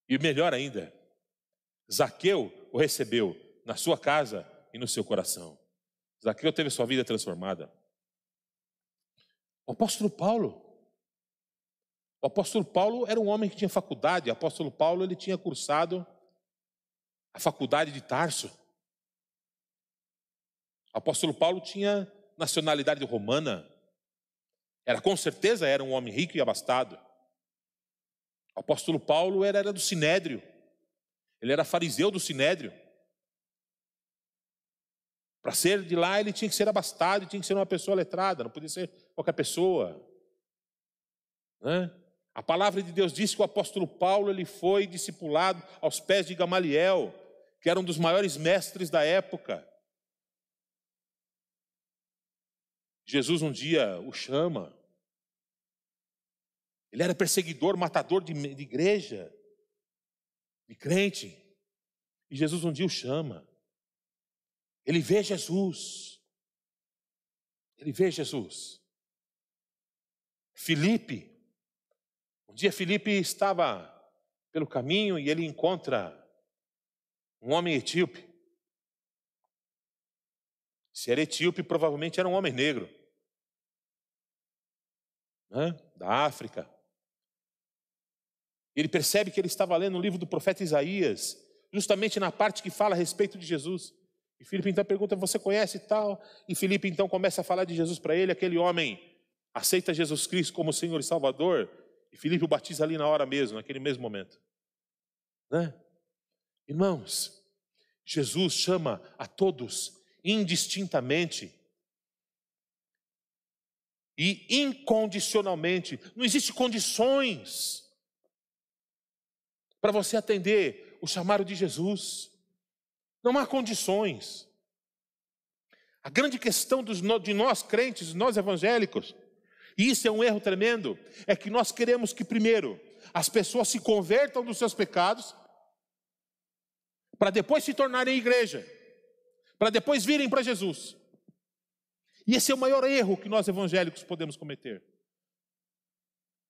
E melhor ainda, Zaqueu o recebeu na sua casa e no seu coração. Zaqueu teve sua vida transformada. O apóstolo Paulo. O apóstolo Paulo era um homem que tinha faculdade. O apóstolo Paulo ele tinha cursado a faculdade de Tarso. O apóstolo Paulo tinha nacionalidade romana. Era com certeza era um homem rico e abastado. O apóstolo Paulo era, era do Sinédrio. Ele era fariseu do Sinédrio. Para ser de lá, ele tinha que ser abastado, tinha que ser uma pessoa letrada, não podia ser qualquer pessoa. Né? A palavra de Deus diz que o apóstolo Paulo ele foi discipulado aos pés de Gamaliel, que era um dos maiores mestres da época. Jesus um dia o chama. Ele era perseguidor, matador de, de igreja, de crente. E Jesus um dia o chama. Ele vê Jesus. Ele vê Jesus. Filipe, um dia Filipe estava pelo caminho e ele encontra um homem etíope. Se era etíope, provavelmente era um homem negro, né? da África. Ele percebe que ele estava lendo o livro do profeta Isaías, justamente na parte que fala a respeito de Jesus. E Filipe então pergunta: Você conhece tal? E Filipe então começa a falar de Jesus para ele. Aquele homem aceita Jesus Cristo como Senhor e Salvador. E Filipe o batiza ali na hora mesmo, naquele mesmo momento. Né? Irmãos, Jesus chama a todos indistintamente e incondicionalmente. Não existe condições para você atender o chamado de Jesus. Não há condições. A grande questão de nós crentes, nós evangélicos, e isso é um erro tremendo, é que nós queremos que primeiro as pessoas se convertam dos seus pecados, para depois se tornarem igreja, para depois virem para Jesus. E esse é o maior erro que nós evangélicos podemos cometer.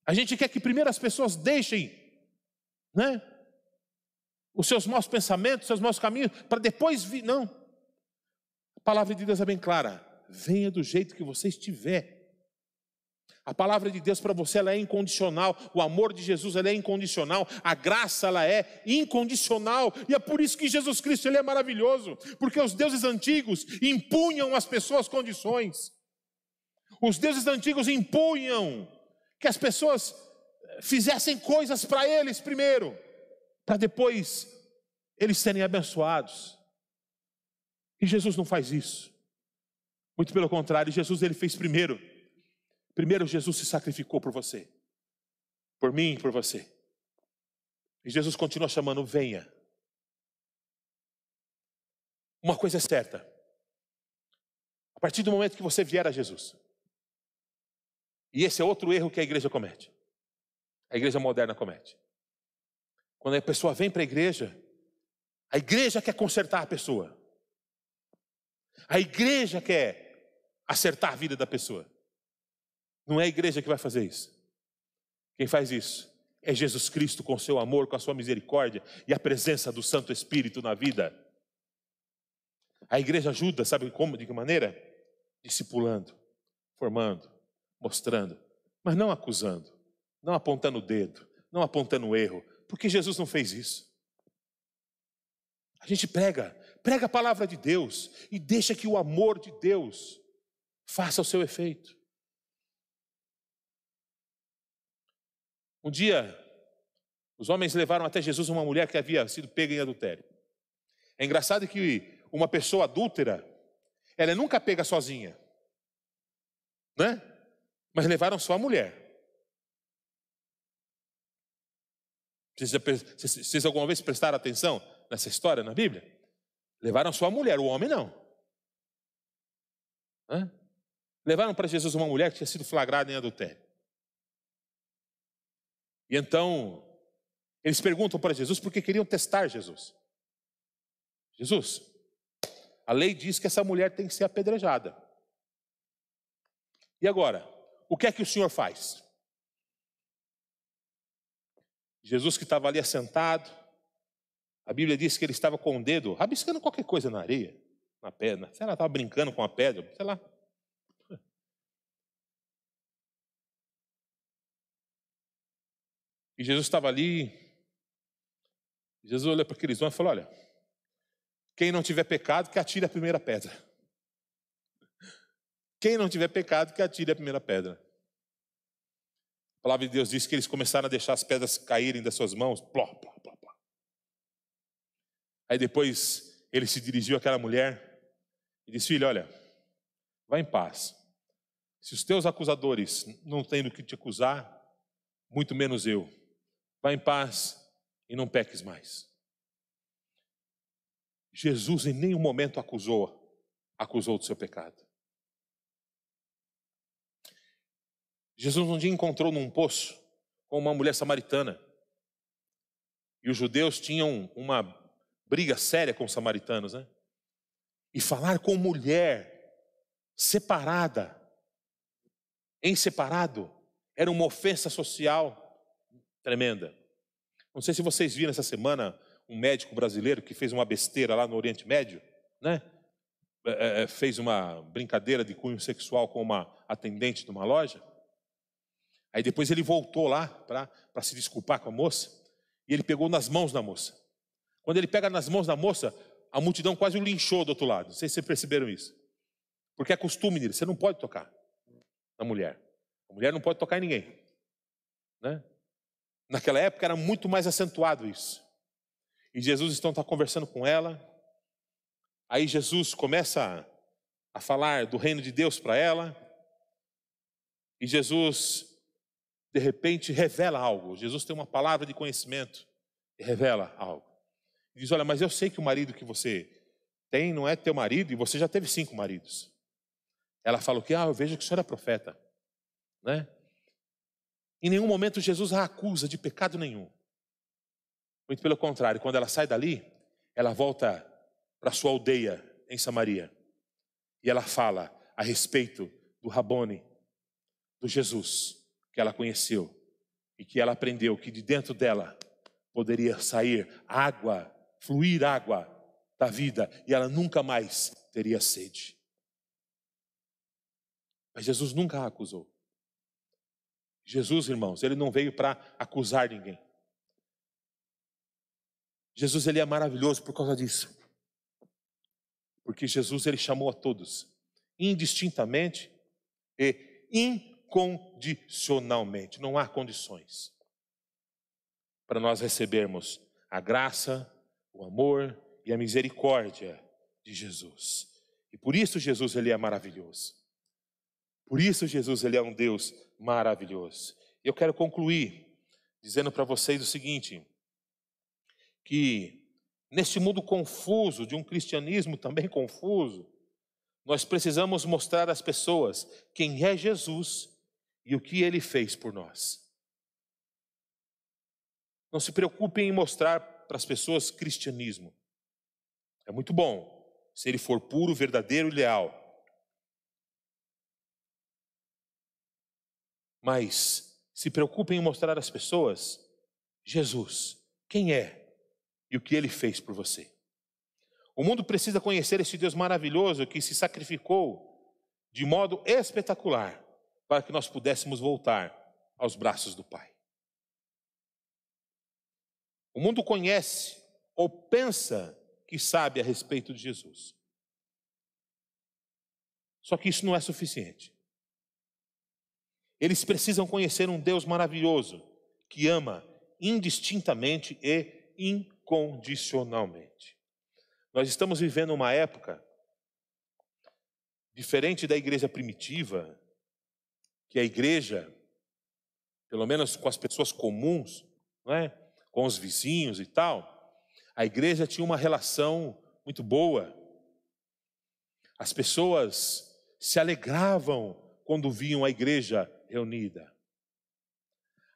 A gente quer que primeiro as pessoas deixem, né? Os seus maus pensamentos, os seus maus caminhos, para depois vir. Não. A palavra de Deus é bem clara. Venha do jeito que você estiver. A palavra de Deus para você ela é incondicional, o amor de Jesus ela é incondicional, a graça ela é incondicional, e é por isso que Jesus Cristo ele é maravilhoso, porque os deuses antigos impunham às pessoas condições. Os deuses antigos impunham que as pessoas fizessem coisas para eles primeiro para depois eles serem abençoados. E Jesus não faz isso. Muito pelo contrário, Jesus ele fez primeiro Primeiro, Jesus se sacrificou por você, por mim e por você. E Jesus continua chamando: venha. Uma coisa é certa: a partir do momento que você vier a Jesus, e esse é outro erro que a igreja comete, a igreja moderna comete. Quando a pessoa vem para a igreja, a igreja quer consertar a pessoa, a igreja quer acertar a vida da pessoa. Não é a igreja que vai fazer isso. Quem faz isso é Jesus Cristo com seu amor, com a sua misericórdia e a presença do Santo Espírito na vida. A igreja ajuda, sabe como, de que maneira? Discipulando, formando, mostrando, mas não acusando, não apontando o dedo, não apontando o erro, porque Jesus não fez isso. A gente prega, prega a palavra de Deus e deixa que o amor de Deus faça o seu efeito. Um dia, os homens levaram até Jesus uma mulher que havia sido pega em adultério. É engraçado que uma pessoa adúltera, ela é nunca pega sozinha, né? Mas levaram só a mulher. Vocês, alguma vez prestaram atenção nessa história na Bíblia? Levaram só a mulher, o homem não. Hã? Levaram para Jesus uma mulher que tinha sido flagrada em adultério. E então, eles perguntam para Jesus porque queriam testar Jesus. Jesus, a lei diz que essa mulher tem que ser apedrejada. E agora, o que é que o Senhor faz? Jesus que estava ali assentado, a Bíblia diz que ele estava com o dedo rabiscando qualquer coisa na areia, na pedra. Sei lá, estava brincando com a pedra, sei lá. E Jesus estava ali. Jesus olhou para aqueles homens e falou: Olha, quem não tiver pecado, que atire a primeira pedra. Quem não tiver pecado, que atire a primeira pedra. A palavra de Deus diz que eles começaram a deixar as pedras caírem das suas mãos. Pló, pló, pló, pló. Aí depois ele se dirigiu àquela mulher e disse: Filho, olha, vá em paz. Se os teus acusadores não têm do que te acusar, muito menos eu. Vá em paz e não peques mais. Jesus em nenhum momento acusou, acusou do seu pecado. Jesus um dia encontrou num poço com uma mulher samaritana. E os judeus tinham uma briga séria com os samaritanos, né? E falar com mulher separada, em separado, era uma ofensa social tremenda. Não sei se vocês viram essa semana um médico brasileiro que fez uma besteira lá no Oriente Médio, né? É, é, é, fez uma brincadeira de cunho sexual com uma atendente de uma loja. Aí depois ele voltou lá para se desculpar com a moça e ele pegou nas mãos da moça. Quando ele pega nas mãos da moça, a multidão quase o linchou do outro lado. Não sei se vocês perceberam isso. Porque é costume dele, você não pode tocar na mulher. A mulher não pode tocar em ninguém. Né? Naquela época era muito mais acentuado isso. E Jesus então está conversando com ela. Aí Jesus começa a, a falar do reino de Deus para ela. E Jesus, de repente, revela algo. Jesus tem uma palavra de conhecimento e revela algo. E diz: Olha, mas eu sei que o marido que você tem não é teu marido e você já teve cinco maridos. Ela fala o que? Ah, eu vejo que o senhor é profeta. Né? Em nenhum momento Jesus a acusa de pecado nenhum. Muito pelo contrário, quando ela sai dali, ela volta para sua aldeia em Samaria. E ela fala a respeito do Rabone, do Jesus que ela conheceu e que ela aprendeu que de dentro dela poderia sair água, fluir água da vida e ela nunca mais teria sede. Mas Jesus nunca a acusou. Jesus, irmãos, ele não veio para acusar ninguém. Jesus ele é maravilhoso por causa disso. Porque Jesus ele chamou a todos indistintamente e incondicionalmente, não há condições para nós recebermos a graça, o amor e a misericórdia de Jesus. E por isso Jesus ele é maravilhoso. Por isso Jesus ele é um Deus maravilhoso. Eu quero concluir dizendo para vocês o seguinte: que neste mundo confuso, de um cristianismo também confuso, nós precisamos mostrar às pessoas quem é Jesus e o que ele fez por nós. Não se preocupem em mostrar para as pessoas cristianismo. É muito bom, se ele for puro, verdadeiro e leal. Mas se preocupem em mostrar às pessoas Jesus, quem é e o que ele fez por você. O mundo precisa conhecer esse Deus maravilhoso que se sacrificou de modo espetacular para que nós pudéssemos voltar aos braços do Pai. O mundo conhece ou pensa que sabe a respeito de Jesus. Só que isso não é suficiente. Eles precisam conhecer um Deus maravilhoso que ama indistintamente e incondicionalmente. Nós estamos vivendo uma época diferente da igreja primitiva, que a igreja, pelo menos com as pessoas comuns, não é? com os vizinhos e tal, a igreja tinha uma relação muito boa. As pessoas se alegravam quando viam a igreja reunida.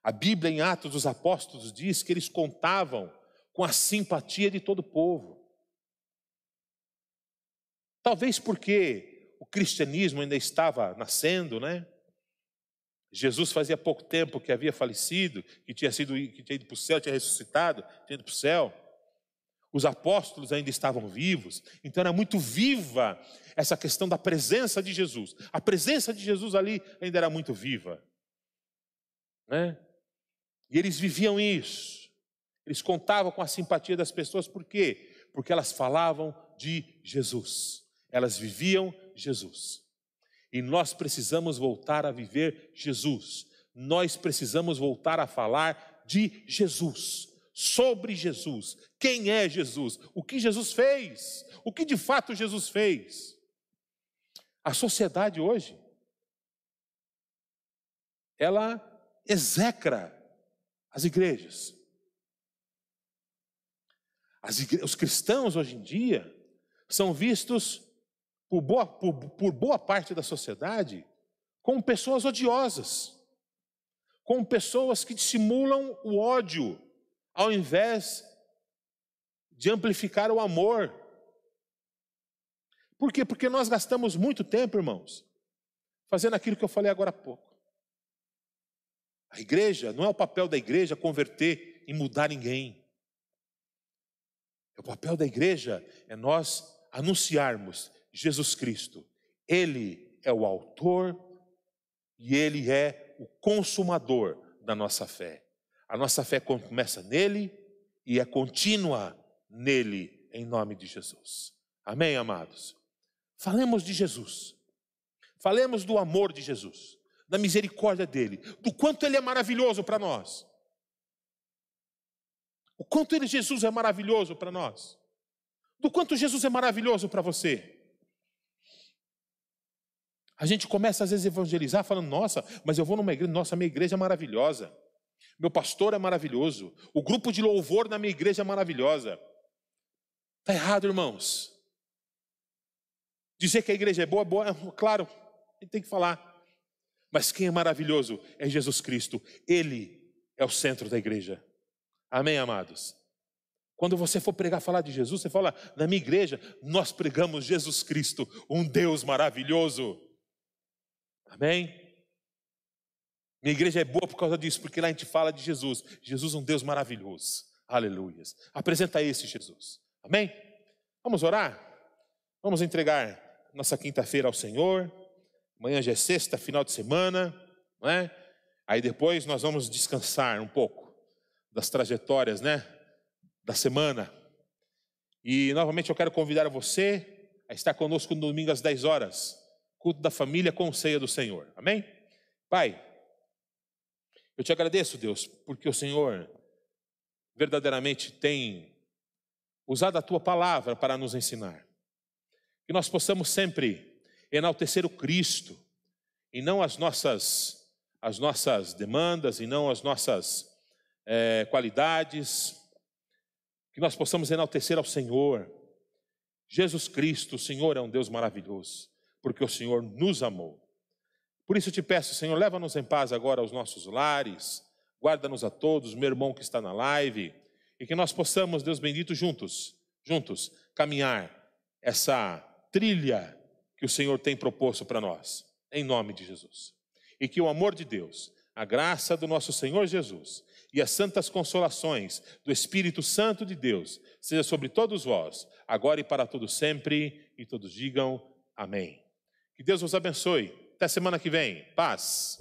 A Bíblia, em Atos dos Apóstolos, diz que eles contavam com a simpatia de todo o povo. Talvez porque o cristianismo ainda estava nascendo, né? Jesus fazia pouco tempo que havia falecido, que tinha sido, que tinha ido para o céu, tinha ressuscitado, tinha ido para o céu. Os apóstolos ainda estavam vivos, então era muito viva essa questão da presença de Jesus. A presença de Jesus ali ainda era muito viva, né? E eles viviam isso. Eles contavam com a simpatia das pessoas, por quê? Porque elas falavam de Jesus. Elas viviam Jesus. E nós precisamos voltar a viver Jesus. Nós precisamos voltar a falar de Jesus, sobre Jesus. Quem é Jesus? O que Jesus fez? O que de fato Jesus fez? A sociedade hoje, ela execra as igrejas. As igre... Os cristãos hoje em dia são vistos por boa, por, por boa parte da sociedade como pessoas odiosas, como pessoas que dissimulam o ódio, ao invés de amplificar o amor. Por quê? Porque nós gastamos muito tempo, irmãos, fazendo aquilo que eu falei agora há pouco. A igreja, não é o papel da igreja converter e mudar ninguém. O papel da igreja é nós anunciarmos Jesus Cristo. Ele é o autor e ele é o consumador da nossa fé. A nossa fé começa nele e é contínua nele, em nome de Jesus. Amém, amados? Falemos de Jesus. Falemos do amor de Jesus, da misericórdia dele, do quanto ele é maravilhoso para nós. O quanto ele, Jesus é maravilhoso para nós. Do quanto Jesus é maravilhoso para você. A gente começa às vezes a evangelizar falando: nossa, mas eu vou numa igreja, nossa, minha igreja é maravilhosa. Meu pastor é maravilhoso. O grupo de louvor na minha igreja é maravilhosa. Está errado, irmãos. Dizer que a igreja é boa, boa, é, claro, a gente tem que falar. Mas quem é maravilhoso é Jesus Cristo. Ele é o centro da igreja. Amém, amados? Quando você for pregar, falar de Jesus, você fala, na minha igreja, nós pregamos Jesus Cristo, um Deus maravilhoso. Amém? Minha igreja é boa por causa disso, porque lá a gente fala de Jesus. Jesus é um Deus maravilhoso. Aleluias. Apresenta esse Jesus. Amém? Vamos orar? Vamos entregar nossa quinta-feira ao Senhor. Amanhã já é sexta, final de semana, não é? Aí depois nós vamos descansar um pouco das trajetórias, né? Da semana. E novamente eu quero convidar você a estar conosco no domingo às 10 horas culto da família com ceia do Senhor. Amém? Pai, eu te agradeço, Deus, porque o Senhor verdadeiramente tem usado a tua palavra para nos ensinar. Que nós possamos sempre enaltecer o Cristo e não as nossas, as nossas demandas, e não as nossas é, qualidades, que nós possamos enaltecer ao Senhor. Jesus Cristo, o Senhor é um Deus maravilhoso, porque o Senhor nos amou. Por isso te peço, Senhor, leva-nos em paz agora aos nossos lares, guarda-nos a todos, meu irmão que está na live, e que nós possamos, Deus bendito, juntos, juntos, caminhar essa trilha que o Senhor tem proposto para nós, em nome de Jesus. E que o amor de Deus, a graça do nosso Senhor Jesus e as santas consolações do Espírito Santo de Deus seja sobre todos vós, agora e para todos sempre, e todos digam amém. Que Deus vos abençoe. Até semana que vem. Paz.